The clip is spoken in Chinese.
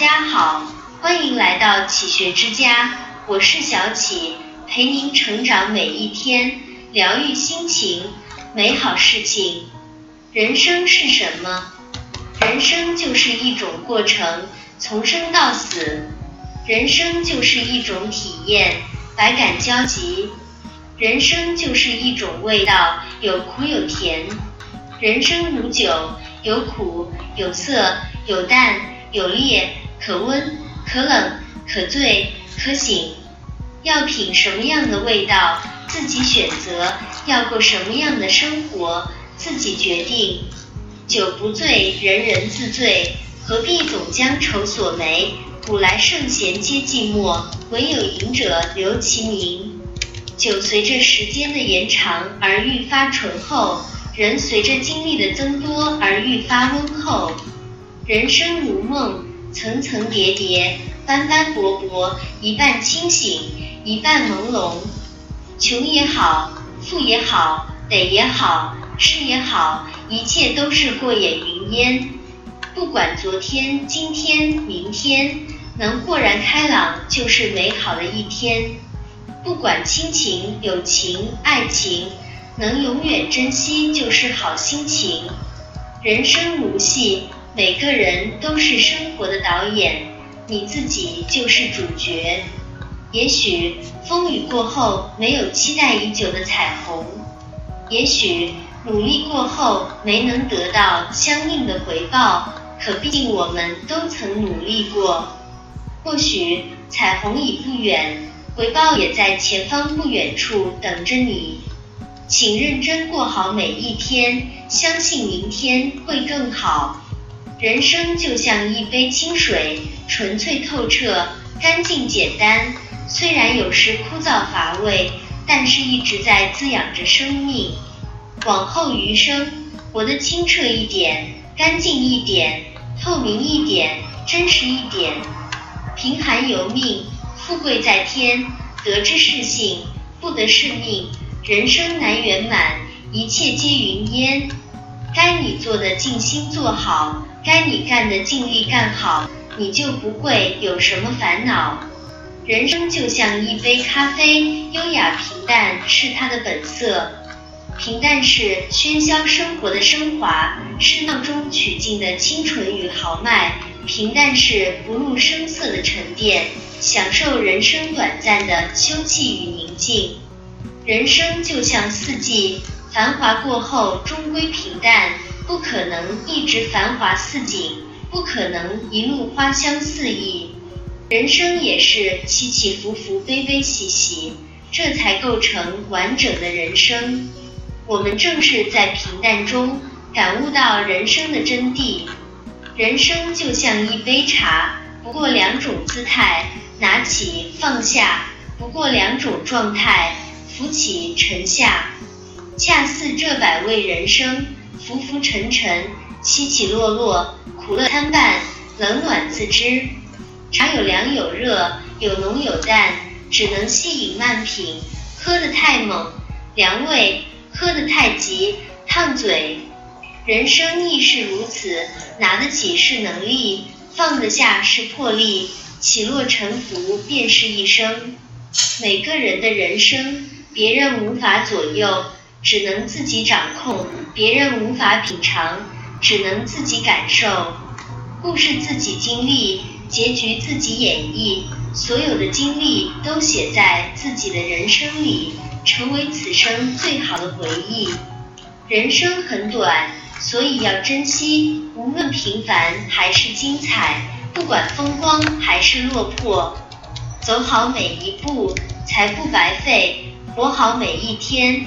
家好，欢迎来到启学之家，我是小启，陪您成长每一天，疗愈心情，美好事情。人生是什么？人生就是一种过程，从生到死。人生就是一种体验，百感交集。人生就是一种味道，有苦有甜。人生如酒，有苦有涩，有淡有烈。可温可冷，可醉可醒，要品什么样的味道，自己选择；要过什么样的生活，自己决定。酒不醉，人人自醉，何必总将愁锁眉？古来圣贤皆寂寞，唯有饮者留其名。酒随着时间的延长而愈发醇厚，人随着经历的增多而愈发温厚。人生如梦。层层叠叠，斑斑驳驳，一半清醒，一半朦胧。穷也好，富也好，得也好，失也好，一切都是过眼云烟。不管昨天、今天、明天，能豁然开朗就是美好的一天。不管亲情、友情、爱情，能永远珍惜就是好心情。人生如戏。每个人都是生活的导演，你自己就是主角。也许风雨过后没有期待已久的彩虹，也许努力过后没能得到相应的回报，可毕竟我们都曾努力过。或许彩虹已不远，回报也在前方不远处等着你。请认真过好每一天，相信明天会更好。人生就像一杯清水，纯粹透彻，干净简单。虽然有时枯燥乏味，但是一直在滋养着生命。往后余生，活得清澈一点，干净一点，透明一点，真实一点。贫寒由命，富贵在天。得之是幸，不得是命。人生难圆满，一切皆云烟。该你做的尽心做好。该你干的尽力干好，你就不会有什么烦恼。人生就像一杯咖啡，优雅平淡是它的本色。平淡是喧嚣生活的升华，是闹中取静的清纯与豪迈。平淡是不露声色的沉淀，享受人生短暂的休憩与宁静。人生就像四季，繁华过后终归平淡。不可能一直繁华似锦，不可能一路花香四溢。人生也是起起伏伏，悲悲喜喜，这才构成完整的人生。我们正是在平淡中感悟到人生的真谛。人生就像一杯茶，不过两种姿态：拿起放下；不过两种状态：浮起沉下。恰似这百味人生。浮浮沉沉，起起落落，苦乐参半，冷暖自知。茶有凉有热，有浓有淡，只能细饮慢品。喝得太猛，凉胃；喝得太急，烫嘴。人生亦是如此，拿得起是能力，放得下是魄力，起落沉浮便是一生。每个人的人生，别人无法左右。只能自己掌控，别人无法品尝，只能自己感受。故事自己经历，结局自己演绎，所有的经历都写在自己的人生里，成为此生最好的回忆。人生很短，所以要珍惜，无论平凡还是精彩，不管风光还是落魄，走好每一步，才不白费；活好每一天。